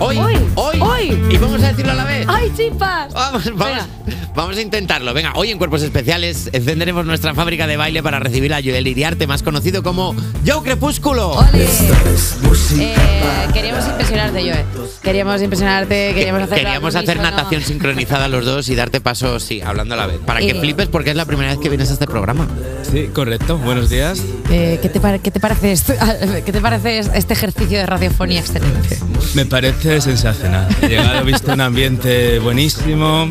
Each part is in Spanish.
Hoy, hoy, Hoy. Y vamos a decirlo a la vez. ¡Ay, chispas! Vamos, vamos, vamos a intentarlo. Venga, hoy en Cuerpos Especiales encenderemos nuestra fábrica de baile para recibir a Joel Iriarte, más conocido como Joe Crepúsculo. ¡Ole! Eh, queríamos impresionarte, Joe. Queríamos impresionarte, queríamos hacer Queríamos hacer natación sincronizada los dos y darte pasos, sí, hablando a la vez. Para que flipes porque es la primera vez que vienes a este programa. Sí, correcto. Buenos días. Eh, ¿qué, te pare- qué te parece esto- ¿Qué te parece este ejercicio de radiofonía excelente? Me parece sensacional. He llegado, he visto un ambiente buenísimo,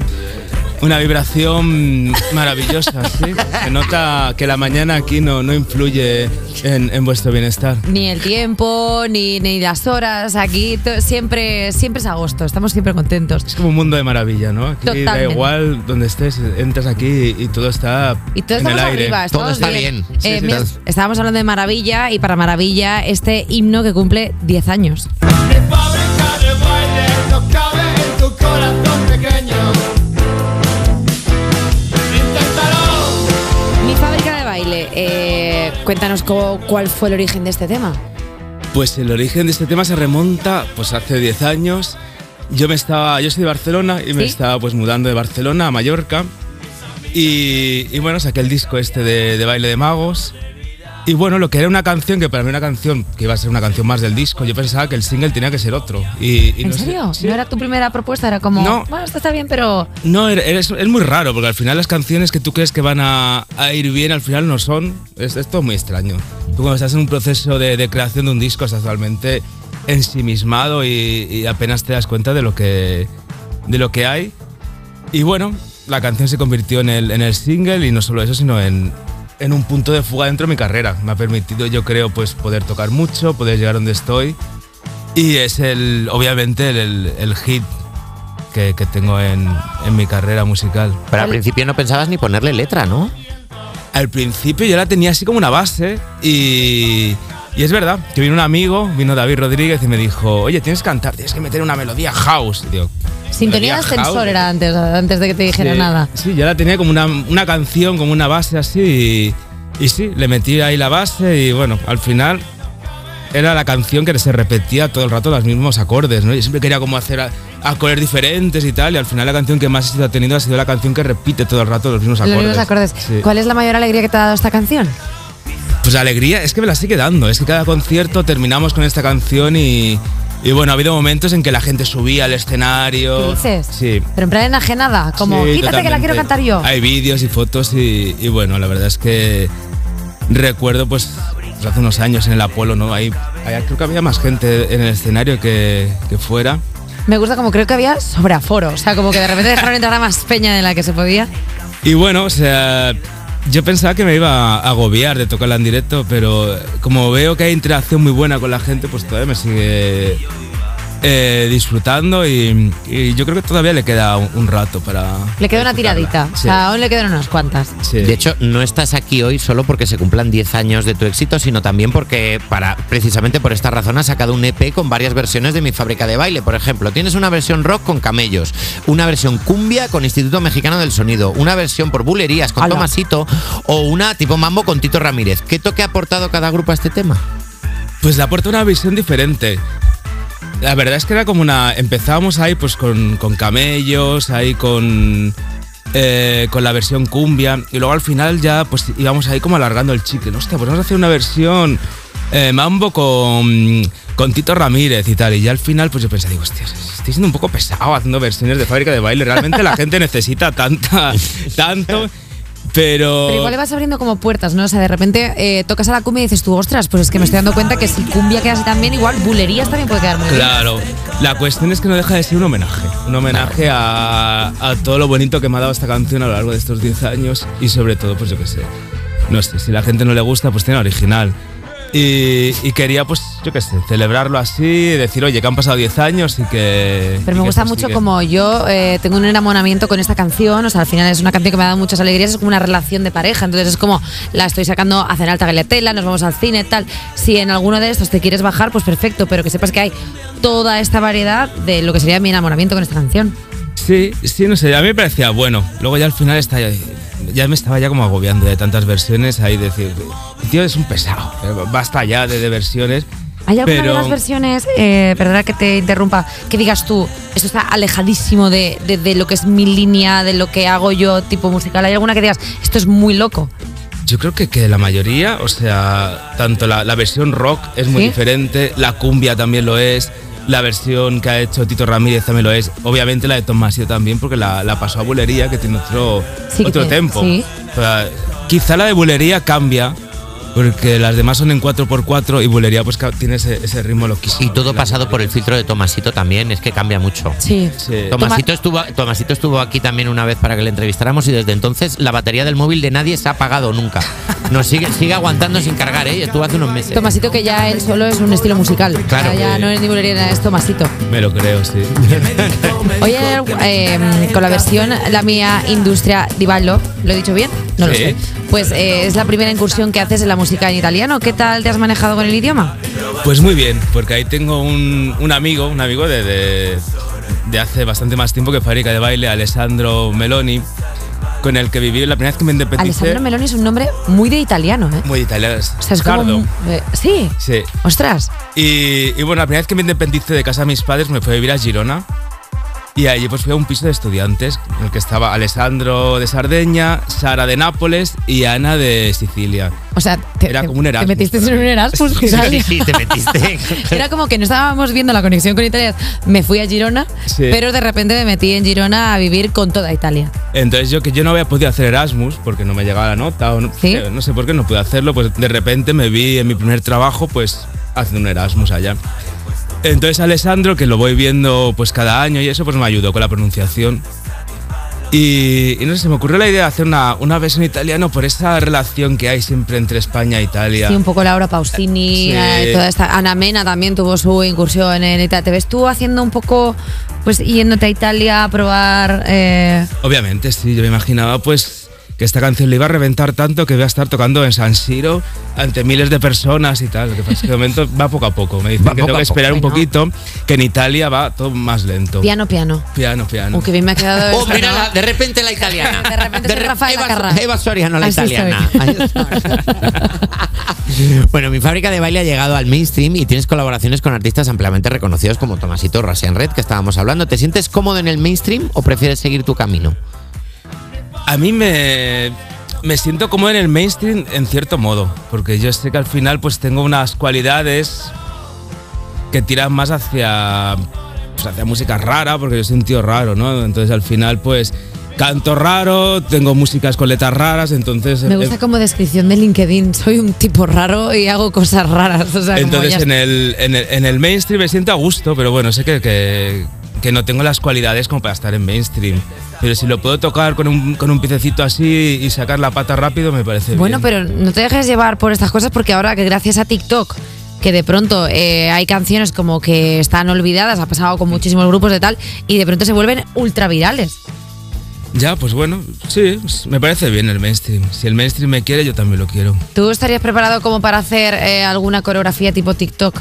una vibración maravillosa. ¿sí? Se nota que la mañana aquí no, no influye en, en vuestro bienestar. Ni el tiempo, ni, ni las horas. Aquí siempre, siempre es agosto, estamos siempre contentos. Es como un mundo de maravilla, ¿no? Aquí da igual donde estés, entras aquí y todo está Y todos en el aire. arriba, Todo está bien. Eh, Sí, sí, mira, todo- estábamos hablando de Maravilla y para Maravilla este himno que cumple 10 años. De baile no cabe en tu corazón pequeño. Baile, eh, cuéntanos co- cuál fue el origen de este tema. Pues el origen de este tema se remonta pues hace 10 años. Yo me estaba, yo soy de Barcelona y me estaba pues mudando de Barcelona a Mallorca. Y, y bueno, saqué el disco este de, de Baile de Magos. Y bueno, lo que era una canción, que para mí una canción que iba a ser una canción más del disco, yo pensaba que el single tenía que ser otro. Y, y ¿En no sé- serio? sí. ¿No era tu primera propuesta? Era como, No. bueno, esto está bien, pero... No, es, es muy raro, porque al final las canciones que tú crees que van a, a ir bien, al final no son. Es, es todo muy extraño. Tú cuando estás en un proceso de, de creación de un disco, estás totalmente ensimismado y, y apenas te das cuenta de lo que, de lo que hay. Y bueno, la canción se convirtió en el, en el single y no solo eso, sino en, en un punto de fuga dentro de mi carrera. Me ha permitido, yo creo, pues poder tocar mucho, poder llegar donde estoy. Y es el, obviamente, el, el- el hit que, que tengo en, en mi carrera musical. Pero al principio no pensabas ni ponerle letra, ¿no? Al principio yo la tenía así como una base y, y es verdad que vino un amigo, vino David Rodríguez y me dijo, oye, tienes que cantar, tienes que meter una melodía house. Y digo, Sintonía de ¿melodía ascensor era antes, antes de que te dijera Sí, nada. Sí, ya la tenía como una, una canción, como una base así. Y, y sí, le metí ahí la base y bueno, al final era la canción que se repetía todo el rato los mismos acordes, ¿no? Yo siempre quería como hacer acordes diferentes y tal, y al final la canción que más éxito ha tenido ha sido la canción que repite todo el rato los mismos Los acordes. mismos acordes. Sí. ¿Cuál es la mayor alegría que te ha dado esta canción? Pues la alegría es que me la sigue dando. Es que cada concierto terminamos con esta canción y, y bueno, ha habido momentos en que la gente subía al escenario. ¿Qué dices? Sí. Pero en plan enajenada, como, Sí, quítate que la quiero totalmente. cantar yo. Hay vídeos y fotos y, y bueno, la verdad es que recuerdo pues pues, hace unos años en el Apolo, ¿no? Ahí, ahí creo que había más gente en el escenario que, que fuera. Me gusta como creo que había sobreaforo, o sea, como que de repente dejaron entrar a más peña de la que se podía. Y bueno, o sea, yo pensaba que me iba a agobiar de tocarla en directo, pero como veo que hay interacción muy buena con la gente, pues todavía me sigue eh, disfrutando y, y yo creo que todavía le queda un, un rato para... Le quedó una tiradita, o sea, aún le quedan unas cuantas. sí. De hecho, no estás aquí hoy solo porque se cumplan 10 años de tu éxito, sino también porque, para, precisamente por esta razón, has sacado un EP con varias versiones de mi fábrica de baile. Por ejemplo, tienes una versión rock con camellos, una versión cumbia con Instituto Mexicano del Sonido, una versión por bulerías con Ala. Tomasito o una tipo mambo con Tito Ramírez. ¿Qué toque ha aportado cada grupo a este tema? Pues le aporta una visión diferente. La verdad es que era como una. Empezábamos ahí pues con, con camellos, ahí con. eh, con la versión cumbia. Y luego al final ya pues íbamos ahí como alargando el chicle. Hostia, pues vamos a hacer una versión eh, mambo con. con Tito Ramírez y tal. Y ya al final, pues yo pensé, digo, hostia, estoy siendo un poco pesado haciendo versiones de fábrica de baile. Realmente la gente necesita tanta. tanto. Pero. Pero igual le vas abriendo como puertas, ¿no? O sea, de repente eh, tocas a la cumbia y dices tú, ostras, pues es que me estoy dando cuenta que si cumbia queda así también, igual bulerías también puede quedar muy bien. Claro, la cuestión es que no deja de ser un homenaje. Un homenaje a, a todo lo bonito que me ha dado esta canción a lo largo de estos 10 años y sobre todo, pues yo qué sé. No sé, si la gente no le gusta, pues tiene original. Y, y quería, pues, yo qué sé, celebrarlo así, decir, oye, que han pasado 10 años y que. Pero me gusta mucho sigue. como yo eh, tengo un enamoramiento con esta canción, o sea, al final es una canción que me ha dado muchas alegrías, es como una relación de pareja, entonces es como la estoy sacando a cenar alta galetela, nos vamos al cine, tal. Si en alguno de estos te quieres bajar, pues perfecto, pero que sepas que hay toda esta variedad de lo que sería mi enamoramiento con esta canción. Sí, sí, no sé, a mí me parecía bueno. Luego ya al final está, ya me estaba ya como agobiando de tantas versiones ahí decir, tío es un pesado, basta ya de, de versiones. ¿Hay alguna Pero- de las versiones, eh, perdona que te interrumpa, que digas tú, esto está alejadísimo de, de- de lo que es mi línea, de lo que hago yo tipo musical? ¿Hay alguna que digas, esto es muy loco? Yo creo que, que la mayoría, o sea, tanto la, la versión rock es muy ¿Sí? diferente, la cumbia también lo es, la versión que ha hecho Tito Ramírez también lo es, obviamente la de Tomasio también, porque la, la pasó a Bulería, que tiene otro, Sí, otro tempo. sí. O sea, quizá la de Bulería cambia, porque las demás son en 4x4 y Bulería pues tiene ese, ese ritmo loquísimo. Y todo pasado por el filtro de Tomasito también, es que cambia mucho. Sí. Sí. Tomasito estuvo, Tomasito estuvo aquí también una vez para que le entrevistáramos y desde entonces la batería del móvil de nadie se ha apagado nunca. Nos sigue, sigue aguantando sin cargar, ¿eh? Estuvo hace unos meses. Tomasito que ya él solo es un estilo musical. Claro. O sea, ya no es ni bulería, es Tomasito. Me lo creo, sí. Oye, eh, con la versión La Mía Industria di Ballo, ¿lo he dicho bien? No lo sé. Pues eh, es la primera incursión que haces en la música en italiano. ¿Qué tal te has manejado con el idioma? Pues muy bien, porque ahí tengo un, un amigo, un amigo de, de, de hace bastante más tiempo que fábrica de baile, Alessandro Meloni, con el que viví la primera vez que me independicé. Alessandro Meloni es un nombre muy de italiano, ¿eh? Muy italiano. O sea, es como... Sardo. eh, sí. Sí. Ostras. Y, y bueno, la primera vez que me independicé de casa de mis padres me fui a vivir a Girona. Y allí pues fui a un piso de estudiantes en el que estaba Alessandro de Sardeña, Sara de Nápoles y Ana de Sicilia. O sea, te, Era como un Erasmus te metiste en un. Erasmus. Sí, Italia. sí, te metiste. Era como que no estábamos viendo la conexión con Italia. Me fui a Girona, Sí. pero de repente me metí en Girona a vivir con toda Italia. Entonces yo que yo no había podido hacer Erasmus porque no me llegaba la nota o no, ¿Sí? no sé por qué no pude hacerlo, pues de repente me vi en mi primer trabajo pues haciendo un Erasmus allá. Entonces Alessandro, que lo voy viendo pues cada año y eso, pues me ayudó con la pronunciación. Y, y no sé, se me ocurrió la idea de hacer una, una versión italiano por esa relación que hay siempre entre España e Italia. Sí, un poco Laura Pausini, Sí. eh, toda esta. Ana Mena también tuvo su incursión en Italia. ¿Te ves tú haciendo un poco, pues yéndote a Italia a probar? eh, Obviamente, sí, yo me imaginaba pues que esta canción le iba a reventar tanto que iba a estar tocando en San Siro ante miles de personas y tal. Lo que pasa es que de momento va poco a poco. Me dicen Va que tengo que esperar un poquito, que en Italia va todo más lento. piano, piano. Piano, piano. Que bien me ha quedado. Oh, ¿no? de repente la italiana. De repente re- Rafaela Eva. Eva Soriano, la Así italiana. bueno, mi fábrica de baile ha llegado al mainstream y tienes colaboraciones con artistas ampliamente reconocidos como Tomasito Russian Red, que estábamos hablando. ¿Te sientes cómodo en el mainstream o prefieres seguir tu camino? A mí me, me siento como en el mainstream en cierto modo, porque yo sé que al final pues tengo unas cualidades que tiran más hacia, pues, hacia música rara, porque yo soy un tío raro, ¿no? Entonces al final pues canto raro, tengo músicas con letras raras, entonces... Me gusta como descripción de LinkedIn. Soy un tipo raro y hago cosas raras. O sea, Entonces en el, en, el, en el mainstream me siento a gusto, pero bueno, sé que, que, que no tengo las cualidades como para estar en mainstream. Pero si lo puedo tocar con un, con un piececito así y sacar la pata rápido, me parece Bueno, bien. pero no te dejes llevar por estas cosas porque ahora que gracias a TikTok, que de pronto eh, hay canciones como que están olvidadas, ha pasado con muchísimos grupos de tal, y de pronto se vuelven ultra virales. Ya, pues bueno, sí, me parece bien el mainstream. Si el mainstream me quiere, yo también lo quiero. ¿Tú estarías preparado como para hacer eh, alguna coreografía tipo TikTok?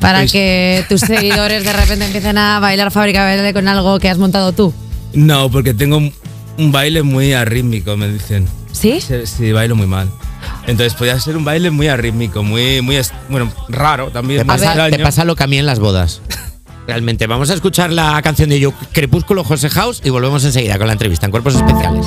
Para que tus seguidores de repente empiecen a bailar fábrica de baile con algo que has montado tú. No, porque tengo un, un baile muy arrítmico, me dicen. ¿Sí? Sí, sí, bailo muy mal. Entonces podría ser un baile muy arrítmico, muy, muy, bueno, raro también. Pasa, te pasa lo que a mí en las bodas. Realmente, vamos a escuchar la canción de Yo Crepúsculo José House y volvemos enseguida con la entrevista en Cuerpos Especiales.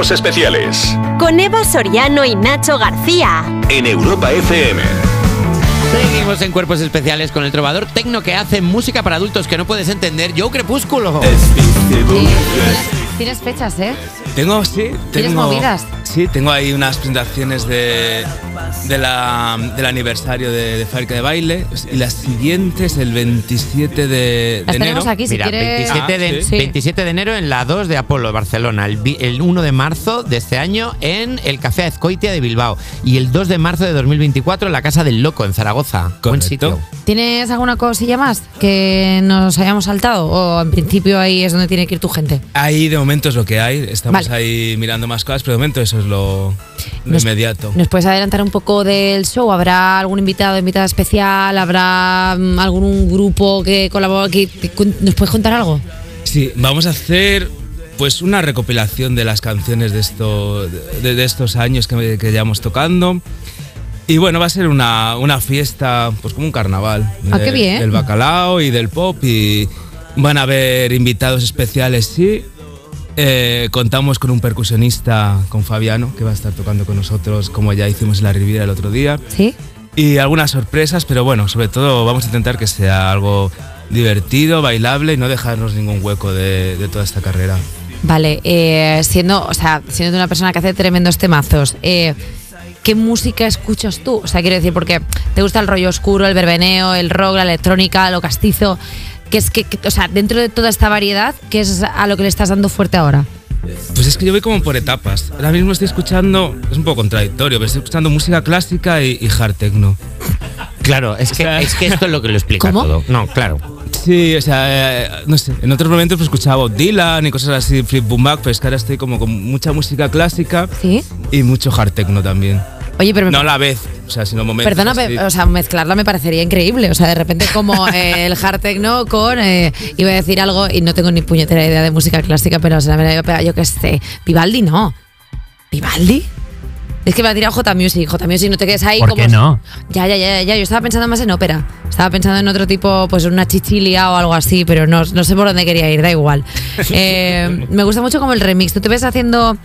Cuerpos especiales Con Eva Soriano y Nacho García. en Europa FM. Seguimos en Cuerpos Especiales con el trovador tecno que hace música para adultos que no puedes entender, Joe Crepúsculo. Tienes fechas, ¿eh? Tengo, sí, ¿Tienes tengo. movidas? Sí, tengo ahí unas presentaciones de, de la, del aniversario de, de Fábrica de Baile. Y la siguiente es el 27 de, de Las enero. aquí, si Mira, quieres. 27, de, Sí. 27 de enero en la 2 de Apolo, Barcelona. El, vi- el 1 de marzo de este año en el Café Azcoitia de Bilbao. Y el 2 de marzo de 2024 en la Casa del Loco, en Zaragoza. Buen Correcto. sitio. ¿Tienes alguna cosilla más que nos hayamos saltado? ¿O en principio ahí es donde tiene que ir tu gente? Ahí de momento es lo que hay. Estamos Vale. ahí mirando más cosas, pero de momento eso es lo, lo Nos- inmediato. ¿Nos puedes adelantar un poco del show? ¿Habrá algún invitado, invitada especial? ¿Habrá mm, algún grupo que colabora? Que, que ¿Nos puedes contar algo? Sí, vamos a hacer pues una recopilación de las canciones de, esto, de, de estos años que, que llevamos tocando. Y bueno, va a ser una, una fiesta, pues como un carnaval. Ah, de- qué bien. Del bacalao y del pop. Y van a haber invitados especiales, sí. Eh, contamos con un percusionista, con Fabiano, que va a estar tocando con nosotros, como ya hicimos en la Riviera el otro día. ¿Sí? Y algunas sorpresas, pero bueno, sobre todo vamos a intentar que sea algo divertido, bailable y no dejarnos ningún hueco de, de toda esta carrera. Vale, eh, siendo, o sea, siendo una persona que hace tremendos temazos, eh, ¿qué música escuchas tú? O sea, quiero decir, porque te gusta el rollo oscuro, el verbeneo, el rock, la electrónica, lo castizo. Que es que, que- o sea, dentro de toda esta variedad, ¿qué es a lo que le estás dando fuerte ahora? Pues es que yo voy como por etapas. Ahora mismo estoy escuchando, es un poco contradictorio, pero estoy escuchando música clásica y, y hard techno. Claro, es que, sea- es que esto es lo que lo explica ¿Cómo? todo. No, claro. Sí, o sea, eh, no sé, en otros momentos pues escuchaba Bob Dylan y cosas así, Flip Boom Back, pero es que ahora estoy como con mucha música clásica ¿Sí? y mucho hard techno también. Oye, pero No a la vez, o sea, sino momentos. Perdona, así. o sea, mezclarla me parecería increíble. O sea, de repente como eh, el hard techno con, eh, iba a decir algo y no tengo ni puñetera idea de música clásica, pero se la me la iba a pegar, yo qué sé. Vivaldi no. ¿Vivaldi? Es que me ha tirado J Music. J Music, no te quedes ahí ¿Por como. qué no? Ya, ya, ya, ya. Yo estaba pensando más en ópera. Estaba pensando en otro tipo, pues una chichilia o algo así, pero no, no sé por dónde quería ir, da igual. Eh, me gusta mucho como el remix. ¿Tú te ves haciendo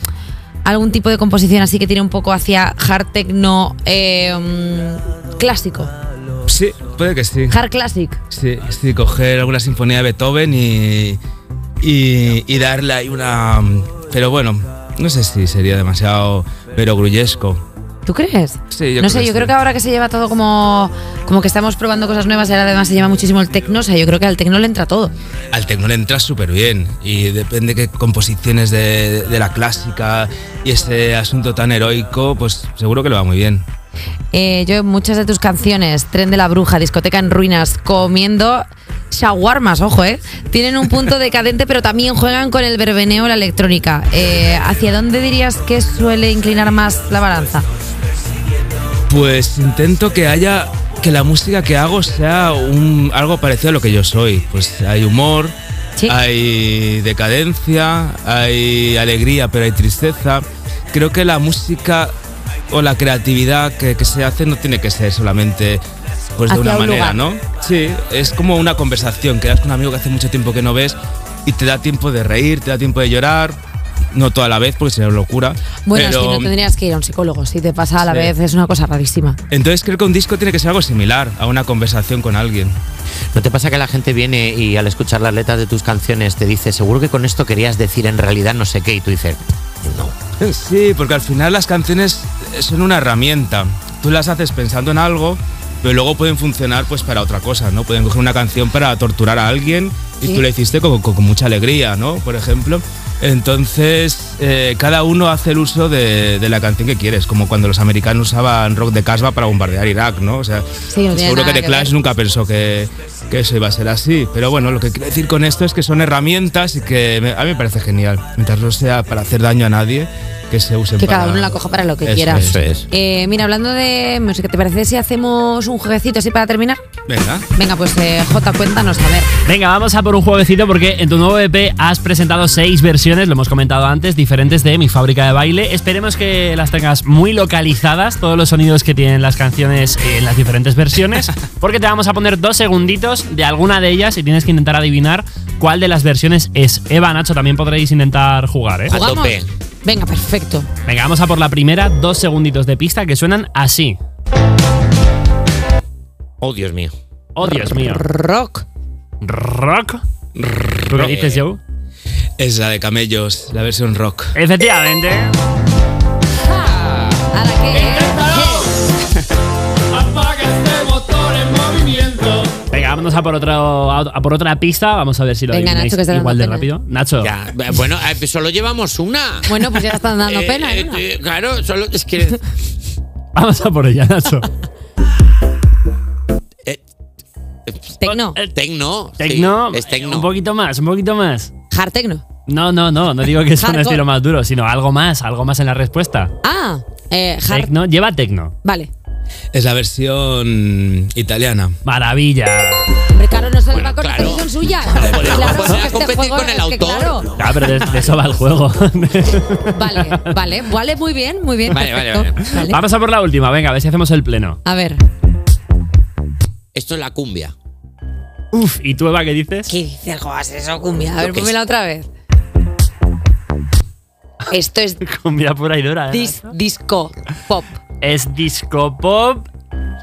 algún tipo de composición así que tiene un poco hacia hard techno eh, clásico? Sí, puede que sí. Hard classic. Sí, sí, coger alguna sinfonía de Beethoven y, y, y darle ahí una... Pero bueno, no sé si sería demasiado perogrullesco. ¿Tú crees? Sí, yo no creo sé, que yo sí. creo que ahora que se lleva todo como, como que estamos probando cosas nuevas y ahora además se lleva muchísimo el tecno, o sea, yo creo que al tecno le entra todo. Al tecno le entra súper bien y depende qué composiciones de, de la clásica y ese asunto tan heroico, pues seguro que le va muy bien. Eh, yo muchas de tus canciones, Tren de la Bruja, Discoteca en Ruinas, comiendo shawarmas, ojo, ¿eh? Tienen un punto decadente, pero también juegan con el verbeneo, la electrónica. Eh, ¿Hacia dónde dirías que suele inclinar más la balanza? Pues intento que haya que la música que hago sea un, algo parecido a lo que yo soy. Pues hay humor, Sí. hay decadencia, hay alegría, pero hay tristeza. Creo que la música o la creatividad que, que se hace no tiene que ser solamente pues de una un manera, lugar. ¿no? Sí, es como una conversación, quedas con un amigo que hace mucho tiempo que no ves y te da tiempo de reír, te da tiempo de llorar, no toda la vez porque sería locura. Bueno, pero, es que no tendrías que ir a un psicólogo, si te pasa a la Sí. vez, es una cosa rarísima. Entonces creo que un disco tiene que ser algo similar a una conversación con alguien. ¿No te pasa que la gente viene y al escuchar las letras de tus canciones te dice, seguro que con esto querías decir en realidad no sé qué? Y tú dices, no. Sí, porque al final las canciones son una herramienta. Tú las haces pensando en algo, pero luego pueden funcionar pues para otra cosa, ¿no? Pueden coger una canción para torturar a alguien y Sí. tú la hiciste con, con- con mucha alegría, ¿no? Por ejemplo. Entonces, eh, cada uno hace el uso de, de la canción que quieres, como cuando los americanos usaban rock de Casbah para bombardear Irak, ¿no? O sea, Sí, no seguro que The Clash nunca pensó que, que eso iba a ser así. Pero bueno, lo que quiero decir con esto es que son herramientas y que me- a mí me parece genial. Mientras no sea para hacer daño a nadie, que se usen Que para... cada uno la coja para lo que Eso quiera. es. Eso es. Eh, mira, hablando de música, ¿te parece si hacemos un jueguecito así para terminar? Venga. Venga, pues eh, J, cuéntanos, a ver. Venga, vamos a por un jueguecito porque en tu nuevo EP has presentado seis versiones, lo hemos comentado antes, diferentes de Mi Fábrica de Baile. Esperemos que las tengas muy localizadas, todos los sonidos que tienen las canciones en las diferentes versiones, porque te vamos a poner dos segunditos de alguna de ellas y tienes que intentar adivinar cuál de las versiones es. Eva, Nacho, también podréis intentar jugar, ¿eh? A tope. Venga, perfecto. Venga, vamos a por la primera, dos segunditos de pista que suenan así. Oh, Dios mío. Oh, Dios mío. Rock. Rock. ¿Tú qué dices, Joe? Es la de Camellos, la versión rock. Efectivamente. ¿Ahora qué? Apaga vámonos a por, otro, a por otra pista. Vamos a ver si lo Venga, Nacho, que está igual de pena. rápido. Nacho, Ya, bueno, eh, solo llevamos una. Bueno, pues ya están dando Eh, pena. eh, eh, claro, solo es que. vamos a por ella, Nacho. Tecno. Eh, tecno. sí, Tecno, es tecno. un poquito más, un poquito más. Hard Tecno. No, no, no, no digo que sea un estilo más duro, sino algo más, algo más en la respuesta. Ah, eh, hard. Tecno, lleva tecno. Vale. Es la versión italiana. Maravilla. Hombre, claro, no se le Bueno, va con claro. son suyas. Porque este competir con el autor. claro. Ah, pero de, de eso va el juego. Vale, vale, vale, muy bien, muy bien. Vale, vale. Vale. Vamos a por la última, venga, a ver si hacemos el pleno. A ver, Esto es la cumbia. Uf, ¿y tú, Eva, qué dices? ¿qué dices, Joas? Eso, cumbia. A ver, pónmela otra vez. Esto es Cumbia pura y dura, ¿eh? dis- disco pop. Es disco pop.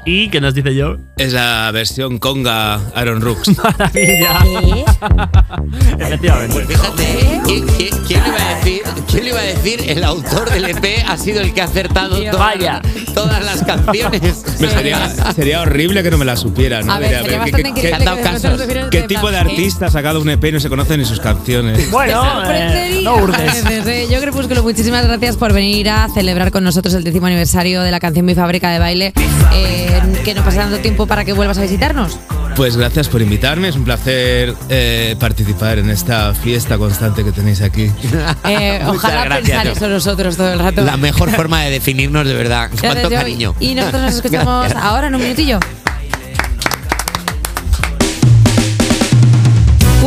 ¿Y qué nos dice yo? Es la versión conga Aaron Rooks. Maravilla. ¿Eh? Efectivamente. Pues fíjate, ¿quién, quién- quién le iba a decir? ¿Quién le iba a decir? El autor del EP ha sido el que ha acertado todas, Vaya. todas las canciones. Me sería, sería horrible que no me la supiera, ¿no? A ver, Diría, sería ¿qué- tipo de ¿eh? artista ha sacado un EP y no se conocen ni sus canciones? Bueno, eh, no ¿eh? Yo, Crepúsculo, muchísimas gracias por venir a celebrar con nosotros el décimo aniversario de la canción Mi Fábrica de Baile. Eh, que no pase tanto tiempo para que vuelvas a visitarnos. Pues gracias por invitarme, es un placer eh, participar en esta fiesta constante que tenéis aquí. Eh, ojalá gracias, pensar Joe. eso nosotros todo el rato. La mejor forma de definirnos, de verdad. Cuánto cariño. Y nosotros nos escuchamos Gracias. ahora en un minutillo.